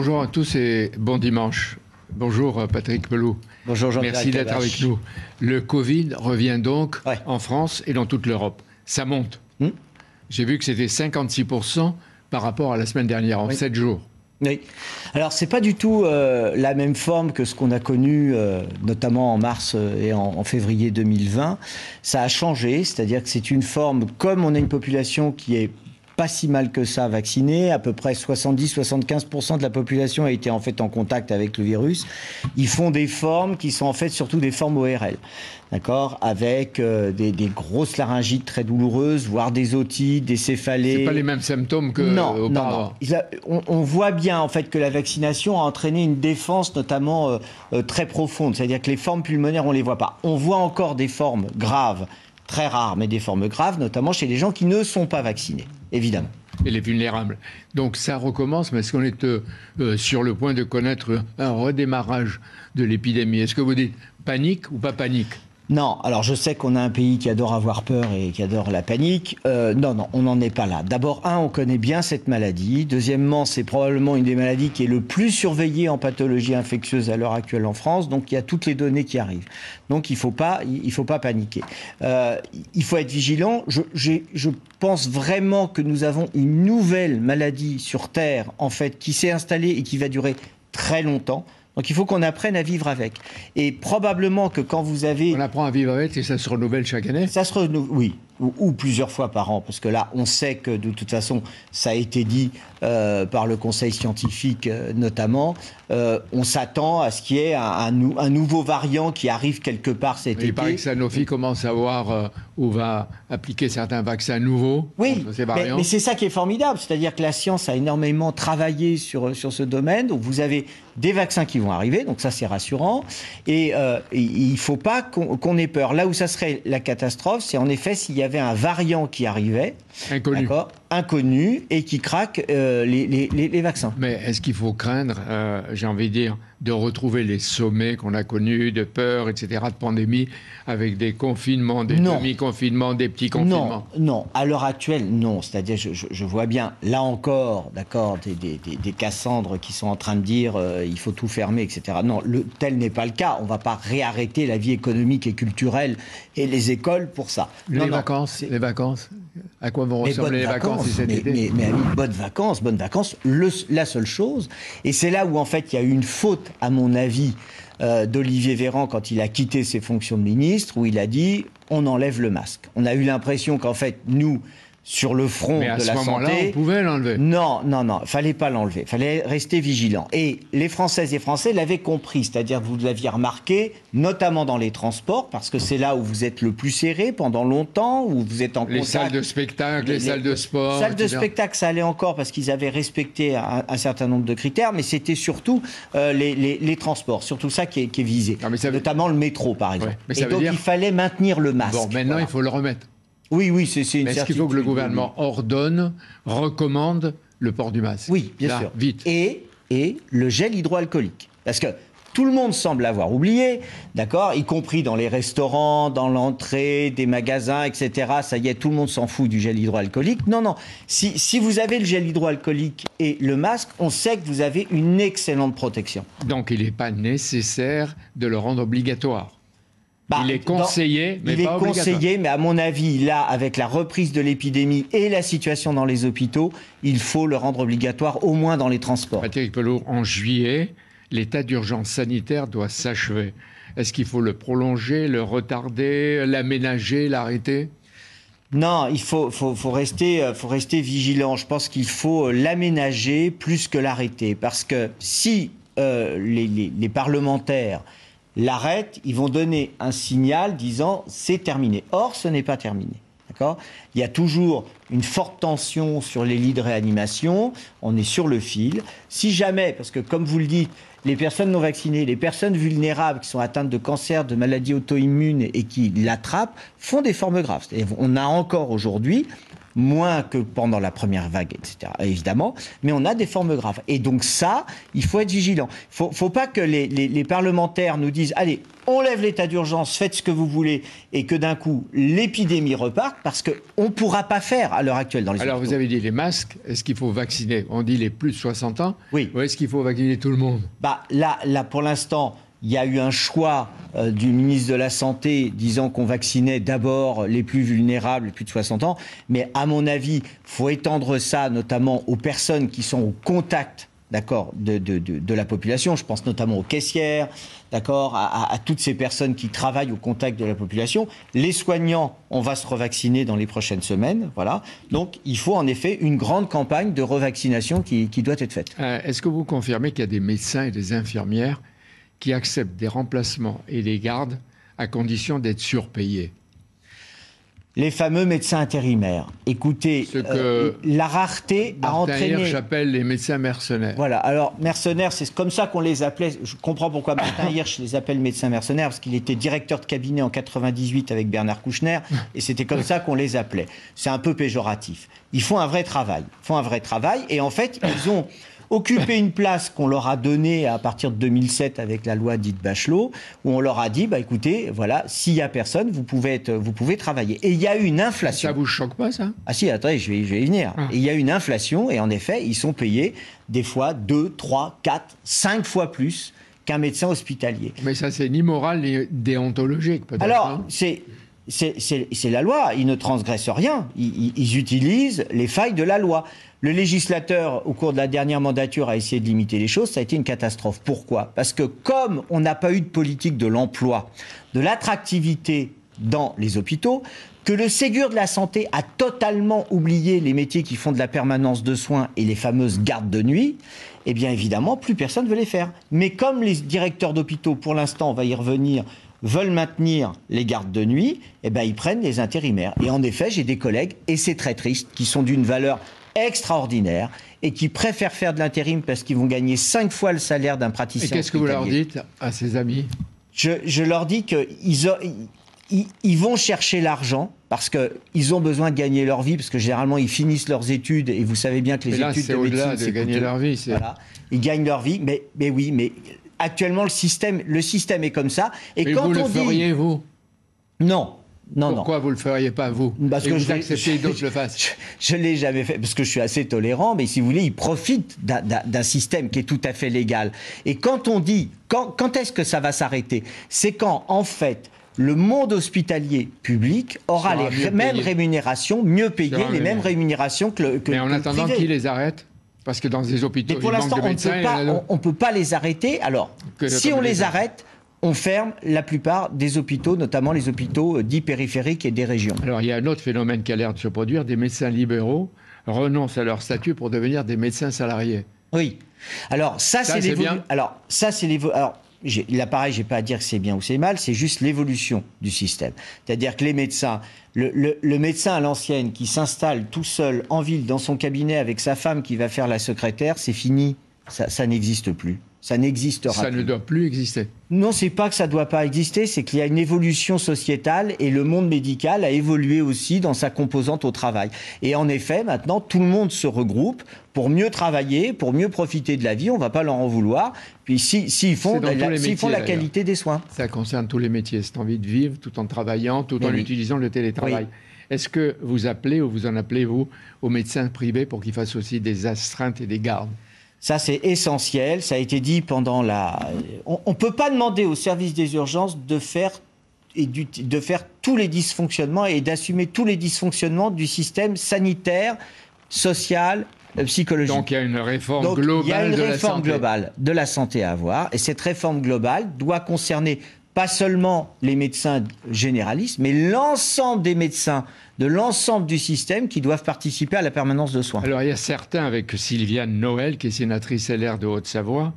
bonjour à tous et bon dimanche. Bonjour Patrick Pelou. Bonjour jean Merci d'être avec nous. Le Covid revient donc en France et dans toute l'Europe. Ça monte. Hmm. J'ai vu que c'était 56% par rapport à la semaine dernière, en 7 jours. Oui. Alors, c'est pas du tout euh, la même forme que ce qu'on a connu, euh, notamment en mars euh, et en, février 2020. Ça a changé, c'est-à-dire que c'est une forme, comme on a une population qui est pas si mal que ça vaccinée. À peu près 70-75% de la population a été en fait en contact avec le virus. Ils font des formes qui sont en fait surtout des formes ORL. D'accord Avec euh, des, grosses laryngites très douloureuses, voire des otites, des céphalées. C'est pas les mêmes symptômes que non, non, on, on, voit bien en fait que la vaccination a entraîné une défense notamment euh, euh, très profonde. C'est-à-dire que les formes pulmonaires, on les voit pas. On voit encore des formes graves très rares, mais des formes graves, notamment chez les gens qui ne sont pas vaccinés, évidemment. Et les vulnérables. Donc ça recommence, mais est-ce qu'on est euh, euh, sur le point de connaître un redémarrage de l'épidémie? Est-ce que vous dites panique ou pas panique? Non, alors je sais qu'on a un pays qui adore avoir peur et qui adore la panique. Euh, non, non, on n'en est pas là. D'abord, un, on connaît bien cette maladie. Deuxièmement, c'est probablement une des maladies qui est le plus surveillée en pathologie infectieuse à l'heure actuelle en France. Donc, il y a toutes les données qui arrivent. Donc, il ne faut, pas, faut pas paniquer. Euh, il faut être vigilant. Je, je pense vraiment que nous avons une nouvelle maladie sur Terre, en fait, qui s'est installée et qui va durer très longtemps. Donc il faut qu'on apprenne à vivre avec. Et probablement que quand vous avez... On apprend à vivre avec et ça se renouvelle chaque année Ça se renouvelle, oui ou, plusieurs fois par an, parce que là, on sait que de toute façon, ça a été dit euh, par le Conseil scientifique euh, notamment, euh, on s'attend à ce qu'il y ait un, nouveau variant qui arrive quelque part cet été. Il paraît que Sanofi commence à voir où va appliquer certains vaccins nouveaux oui, ces. Mais, mais c'est ça qui est formidable, c'est-à-dire que la science a énormément travaillé sur, sur ce domaine, donc vous avez des vaccins qui vont arriver, donc ça c'est rassurant, et, il ne faut pas qu'on ait peur. Là où ça serait la catastrophe, c'est en effet s'il y avait un variant qui arrivait, inconnu, inconnu et qui craque euh, les, les, les, vaccins. Mais est-ce qu'il faut craindre, euh, j'ai envie de dire, de retrouver les sommets qu'on a connus de peur, etc., de pandémie, avec des confinements, des demi-confinements, des petits confinements? Non, non. À l'heure actuelle, non. C'est-à-dire, je, je, vois bien, là encore, d'accord, des, des, des, Cassandres qui sont en train de dire euh, il faut tout fermer, etc. Non, le, tel n'est pas le cas. On ne va pas réarrêter la vie économique et culturelle et les écoles pour ça. Les vacances, les vacances? À quoi vont ressembler les vacances, cet mais, été mais, mais, bonnes vacances, bonnes vacances. la seule chose, et c'est là où en fait il y a eu une faute, à mon avis, euh, d'Olivier Véran quand il a quitté ses fonctions de ministre, où il a dit on enlève le masque. On a eu l'impression qu'en fait nous sur le front Mais à de ce la santé. On pouvait l'enlever. Non, non, non, fallait pas l'enlever. Fallait rester vigilant. Et les Françaises et Français l'avaient compris, c'est-à-dire vous l'aviez remarqué, notamment dans les transports, parce que c'est là où vous êtes le plus serré pendant longtemps, où vous êtes en les contact. Salles de spectacle, les, salles de sport. Les salles de spectacle, ça allait encore parce qu'ils avaient respecté un, certain nombre de critères, mais c'était surtout euh, les, transports, surtout ça qui est, visé, notamment le métro, par exemple. et donc il fallait maintenir le masque. Bon, maintenant il faut le remettre. Oui, oui, c'est une Mais est-ce qu'il faut que le gouvernement ordonne, recommande le port du masque Oui, bien sûr. Vite. Et, et le gel hydroalcoolique. Parce que tout le monde semble avoir oublié, d'accord Y compris dans les restaurants, dans l'entrée des magasins, etc. Ça y est, tout le monde s'en fout du gel hydroalcoolique. Non, non. Si, si, vous avez le gel hydroalcoolique et le masque, on sait que vous avez une excellente protection. Donc il n'est pas nécessaire de le rendre obligatoire bah, il est conseillé, mais il est conseillé, mais à mon avis, là, avec la reprise de l'épidémie et la situation dans les hôpitaux, il faut le rendre obligatoire, au moins dans les transports. Patrick Pelot, en juillet, l'état d'urgence sanitaire doit s'achever. Est-ce qu'il faut le prolonger, le retarder, l'aménager, l'arrêter? Non, il faut, faut, faut, rester, euh, faut rester vigilant. Je pense qu'il faut euh, l'aménager plus que l'arrêter. Parce que si euh, les, les, les parlementaires l'arrêtent, ils vont donner un signal disant c'est terminé. Or, ce n'est pas terminé. Il y a toujours une forte tension sur les lits de réanimation, on est sur le fil. Si jamais, parce que comme vous le dites, les personnes non vaccinées, les personnes vulnérables qui sont atteintes de cancer, de maladies auto-immunes et qui l'attrapent, font des formes graves. On a encore aujourd'hui moins que pendant la première vague, etc. Évidemment, mais on a des formes graves. Et donc ça, il faut être vigilant. Il ne faut pas que les, parlementaires nous disent, allez, on lève l'état d'urgence, faites ce que vous voulez, et que d'un coup, l'épidémie reparte, parce qu'on ne pourra pas faire à l'heure actuelle dans les Alors vous avez dit les masques, est-ce qu'il faut vacciner? On dit les plus de 60 ans Oui. Ou est-ce qu'il faut vacciner tout le monde? Bah, là, là, pour l'instant, il y a eu un choix euh, du ministre de la Santé disant qu'on vaccinait d'abord les plus vulnérables, les plus de 60 ans. Mais à mon avis, faut étendre ça notamment aux personnes qui sont au contact d'accord, de, de, de, la population. Je pense notamment aux caissières, d'accord, à, à, toutes ces personnes qui travaillent au contact de la population. Les soignants, on va se revacciner dans les prochaines semaines, voilà. Donc, il faut en effet une grande campagne de revaccination qui, qui doit être faite. Euh, est-ce que vous confirmez qu'il y a des médecins et des infirmières qui acceptent des remplacements et des gardes à condition d'être surpayés. Les fameux médecins intérimaires. Écoutez, euh, la rareté a entraîné. j'appelle les médecins mercenaires. Voilà. Alors mercenaires, c'est comme ça qu'on les appelait. Je comprends pourquoi Martin Hirsch les appelle médecins mercenaires parce qu'il était directeur de cabinet en 98 avec Bernard Kouchner et c'était comme ça qu'on les appelait. C'est un peu péjoratif. Ils font un vrai travail. Ils font un vrai travail et en fait ils ont occuper une place qu'on leur a donnée à partir de 2007 avec la loi dite Bachelot, où on leur a dit, bah écoutez, voilà, s'il y a personne, vous pouvez être, vous pouvez travailler. Et il y a eu une inflation. Ça vous choque pas ça? Ah si, attendez, je vais, je vais y venir. Ah. il y a une inflation et en effet, ils sont payés des fois 2, 3, 4, 5 fois plus qu'un médecin hospitalier. Mais ça, c'est ni moral ni déontologique, peut-être. Alors, hein. c'est c'est la loi. Ils ne transgressent rien. ils, utilisent les failles de la loi. Le législateur, au cours de la dernière mandature, a essayé de limiter les choses. Ça a été une catastrophe. Pourquoi? Parce que comme on n'a pas eu de politique de l'emploi, de l'attractivité dans les hôpitaux, que le Ségur de la santé a totalement oublié les métiers qui font de la permanence de soins et les fameuses gardes de nuit, eh bien évidemment, plus personne ne veut les faire. Mais comme les directeurs d'hôpitaux, pour l'instant, on va y revenir, veulent maintenir les gardes de nuit, eh ben ils prennent les intérimaires. Et en effet, j'ai des collègues, et c'est très triste, qui sont d'une valeur extraordinaires et qui préfèrent faire de l'intérim parce qu'ils vont gagner cinq fois le salaire d'un praticien. Et qu'est-ce que vous leur dites à ces amis? Je, leur dis qu'ils ils, vont chercher l'argent parce qu'ils ont besoin de gagner leur vie, parce que généralement ils finissent leurs études et vous savez bien que les études de médecine, c'est gagner leur vie. Voilà. Ils gagnent leur vie, mais, mais oui, mais actuellement le système, le système est comme ça. Et mais quand vous on le feriez, vous? Non, non, Pourquoi vous ne le feriez pas, vous? Parce que vous acceptez que d'autres le fassent? Je ne l'ai jamais fait, parce que je suis assez tolérant, mais si vous voulez, ils profitent d'un système qui est tout à fait légal. Et quand on dit, quand, quand est-ce que ça va s'arrêter? C'est quand, en fait, le monde hospitalier public aura les mêmes rémunérations, mieux payées, les mêmes rémunérations que le que Mais en attendant, qui les arrête? Parce que dans des hôpitaux, mais pour l'instant, on ne peut pas les arrêter. Alors, si on les arrête, on ferme la plupart des hôpitaux, notamment les hôpitaux euh, dits périphériques et des régions. Alors il y a un autre phénomène qui a l'air de se produire, des médecins libéraux renoncent à leur statut pour devenir des médecins salariés. Oui. Alors ça, c'est l'évolution. Alors ça c'est Alors là pareil, j'ai pas à dire que c'est bien ou c'est mal, c'est juste l'évolution du système. C'est-à-dire que les médecins, le, médecin à l'ancienne qui s'installe tout seul en ville dans son cabinet avec sa femme qui va faire la secrétaire, c'est fini. ça n'existe plus. Ça n'existera Ça ne doit plus exister. Non, c'est pas que ça ne doit pas exister, c'est qu'il y a une évolution sociétale et le monde médical a évolué aussi dans sa composante au travail. Et en effet, maintenant, tout le monde se regroupe pour mieux travailler, pour mieux profiter de la vie. On ne va pas leur en vouloir. Puis s'ils si, font, la, font la qualité des soins. Ça concerne tous les métiers. C'est envie de vivre tout en travaillant, tout en utilisant le télétravail. Est-ce que vous appelez ou vous en appelez, vous, aux médecins privés pour qu'ils fassent aussi des astreintes et des gardes? Ça, c'est essentiel. Ça a été dit pendant la. On ne peut pas demander au service des urgences de faire, et de faire tous les dysfonctionnements et d'assumer tous les dysfonctionnements du système sanitaire, social, euh, psychologique. Donc il y a une réforme globale. Il y a une réforme globale de la santé à avoir. Et cette réforme globale doit concerner pas seulement les médecins généralistes, mais l'ensemble des médecins de l'ensemble du système qui doivent participer à la permanence de soins. Alors il y a certains, avec Sylviane Noël, qui est sénatrice LR de Haute-Savoie,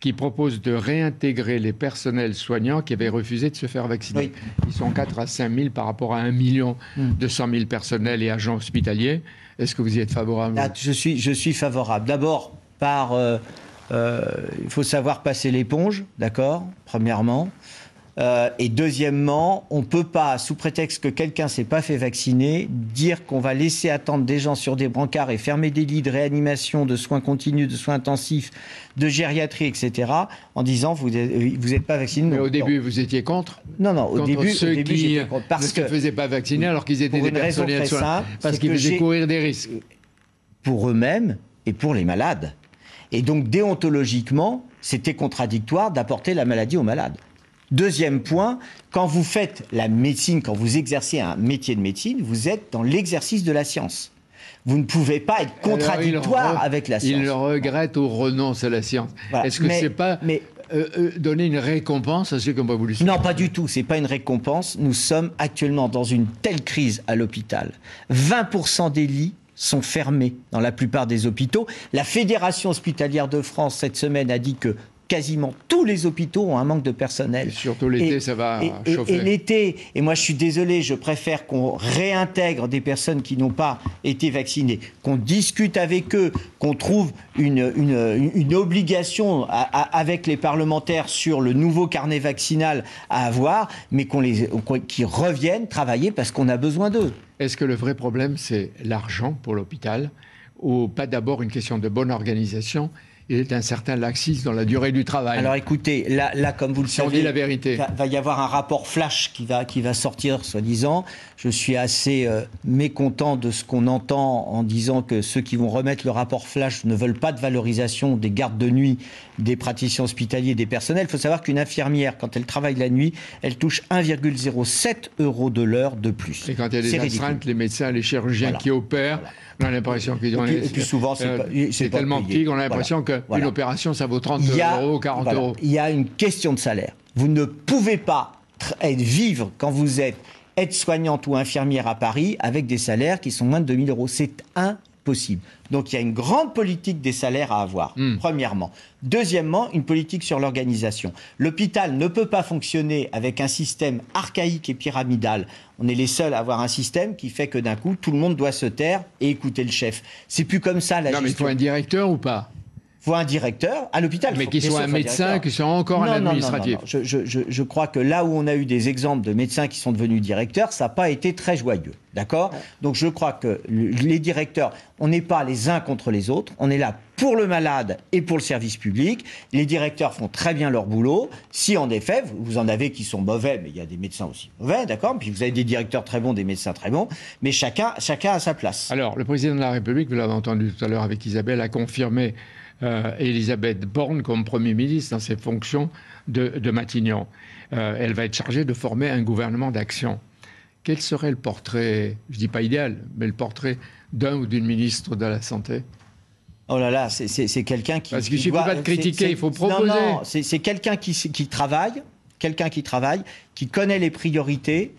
qui proposent de réintégrer les personnels soignants qui avaient refusé de se faire vacciner. Ils sont 4 à 5 000 par rapport à 1 million 200 000 personnels et agents hospitaliers. Est-ce que vous y êtes favorable? Ah, je, suis, je suis favorable. D'abord, par... Euh, euh, il faut savoir passer l'éponge, d'accord Premièrement. Euh, et deuxièmement, on ne peut pas, sous prétexte que quelqu'un s'est pas fait vacciner, dire qu'on va laisser attendre des gens sur des brancards et fermer des lits de réanimation, de soins continus, de soins intensifs, de gériatrie, etc., en disant vous n'êtes pas vacciné. Mais au début, vous étiez contre Non, non, au début, ceux au début qui j'étais contre. Parce ne se faisaient pas vacciner alors qu'ils étaient pour des une raison très soignants. simple, Parce qu'ils faisaient courir des risques. pour eux-mêmes et pour les malades. Et donc, déontologiquement, c'était contradictoire d'apporter la maladie aux malades. Deuxième point, quand vous faites la médecine, quand vous exercez un métier de médecine, vous êtes dans l'exercice de la science. Vous ne pouvez pas être contradictoire avec la science. Il le regrette ou renonce à la science. Voilà. Est-ce que c'est pas mais- euh, euh, donner une récompense à ceux qui n'ont pas voulu Non, pas du tout. C'est pas une récompense. Nous sommes actuellement dans une telle crise à l'hôpital. 20% des lits sont fermés dans la plupart des hôpitaux. La Fédération hospitalière de France cette semaine a dit que quasiment tous les hôpitaux ont un manque de personnel. Et surtout l'été, Et- ça va et, chauffer. et l'été, et moi je suis désolé, je préfère qu'on réintègre des personnes qui n'ont pas été vaccinées, qu'on discute avec eux, qu'on trouve une, une, une obligation à- à- avec les parlementaires sur le nouveau carnet vaccinal à avoir, mais qu'on les, qu'on- qu'ils reviennent travailler parce qu'on a besoin d'eux. Est-ce que le vrai problème, c'est l'argent pour l'hôpital ou pas d'abord une question de bonne organisation et d'un certain laxisme dans la durée du travail Alors écoutez, là, là comme vous le Si on savez, dit la vérité. va, va y avoir un rapport flash qui va, qui va sortir, soi-disant. Je suis assez euh, mécontent de ce qu'on entend en disant que ceux qui vont remettre le rapport flash ne veulent pas de valorisation des gardes de nuit, des praticiens hospitaliers, des personnels. Il faut savoir qu'une infirmière, quand elle travaille la nuit, elle touche 1,07 euros de l'heure de plus. Et quand il y a des ridicule. astreintes, les médecins, les chirurgiens Voilà. qui opèrent, on a l'impression qu'ils ont... Et puis- et puis souvent, c'est pas tellement payé. petit qu'on a l'impression Voilà. qu'une Voilà. opération, ça vaut 30 Il y a- euros, 40 voilà, euros. Il y a une question de salaire. Vous ne pouvez pas tr- être- vivre quand vous êtes aide-soignante ou infirmière à Paris avec des salaires qui sont moins de 2000 euros. C'est impossible. Donc il y a une grande politique des salaires à avoir, Hmm. premièrement. Deuxièmement, une politique sur l'organisation. L'hôpital ne peut pas fonctionner avec un système archaïque et pyramidal. On est les seuls à avoir un système qui fait que d'un coup, tout le monde doit se taire et écouter le chef. C'est plus comme ça la Non, mais il faut un directeur ou pas? Faut un directeur à l'hôpital. Mais qu'il soit un médecin, qu'il soit encore un Non, non, non, administratif. non, non. Je, je- je- je crois que là où on a eu des exemples de médecins qui sont devenus directeurs, ça n'a pas été très joyeux. D'accord Donc je crois que le- les directeurs, on n'est pas les uns contre les autres. On est là pour le malade et pour le service public. Les directeurs font très bien leur boulot. Si en effet, vous- vous en avez qui sont mauvais, mais il y a des médecins aussi mauvais, d'accord Puis vous avez des directeurs très bons, des médecins très bons. Mais chacun, chacun a sa place. Alors, le président de la République, vous l'avez entendu tout à l'heure avec Isabelle, a confirmé euh, Elisabeth Borne comme Premier ministre dans ses fonctions de, de Matignon. Euh, elle va être chargée de former un gouvernement d'action. Quel serait le portrait, je dis pas idéal, mais le portrait d'un ou d'une ministre de la Santé? Oh là là, c'est- quelqu'un qui. Parce qu'il qui suffit doit- pas de critiquer, il faut Non, proposer. non, c'est c'est quelqu'un qui, qui travaille, quelqu'un qui travaille, qui connaît les priorités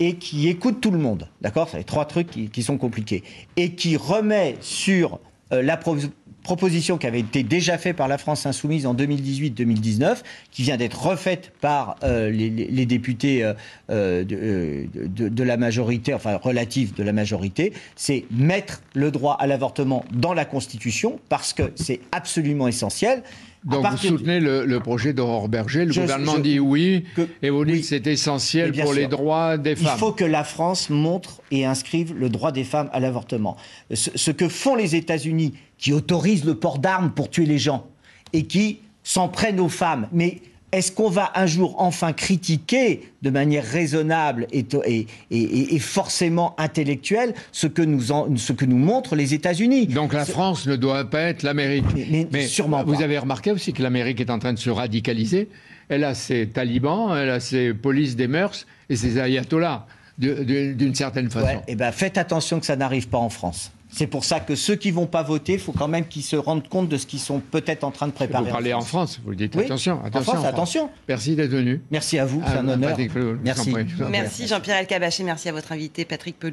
et qui écoute tout le monde. D'accord? C'est les trois trucs qui, qui sont compliqués. Et qui remet sur la pro- proposition qui avait été déjà faite par la France Insoumise en 2018-2019, qui vient d'être refaite par euh, les, députés euh, euh, de, euh, de- de la majorité, enfin relative de la majorité, c'est mettre le droit à l'avortement dans la Constitution, parce que c'est absolument essentiel. Donc vous du- soutenez le, le projet d'Aurore Berger, le Je- gouvernement je- dit oui, que- et vous dites oui. que c'est essentiel pour les droits des Il femmes. faut que la France montre et inscrive le droit des femmes à l'avortement. Ce, ce que font les États-Unis, qui autorisent le port d'armes pour tuer les gens et qui s'en prennent aux femmes, mais est-ce qu'on va un jour enfin critiquer de manière raisonnable et, et- et- et forcément intellectuelle ce que nous, en- ce que nous montrent les États-Unis? Donc la France ne doit pas être l'Amérique. Mais- mais sûrement vous pas. avez remarqué aussi que l'Amérique est en train de se radicaliser. Elle a ses talibans, elle a ses polices des mœurs et ses ayatollahs, d'une certaine façon. Ouais, eh ben, faites attention que ça n'arrive pas en France. C'est pour ça que ceux qui vont pas voter, il faut quand même qu'ils se rendent compte de ce qu'ils sont peut-être en train de préparer. Vous parlez en France, vous dites Oui. attention, En attention. France, attention. Merci d'être venu. Merci à vous, c'est Ah, un honneur. Patrick vous en Merci. Merci Jean-Pierre Elkabach merci à votre invité Patrick Pelou.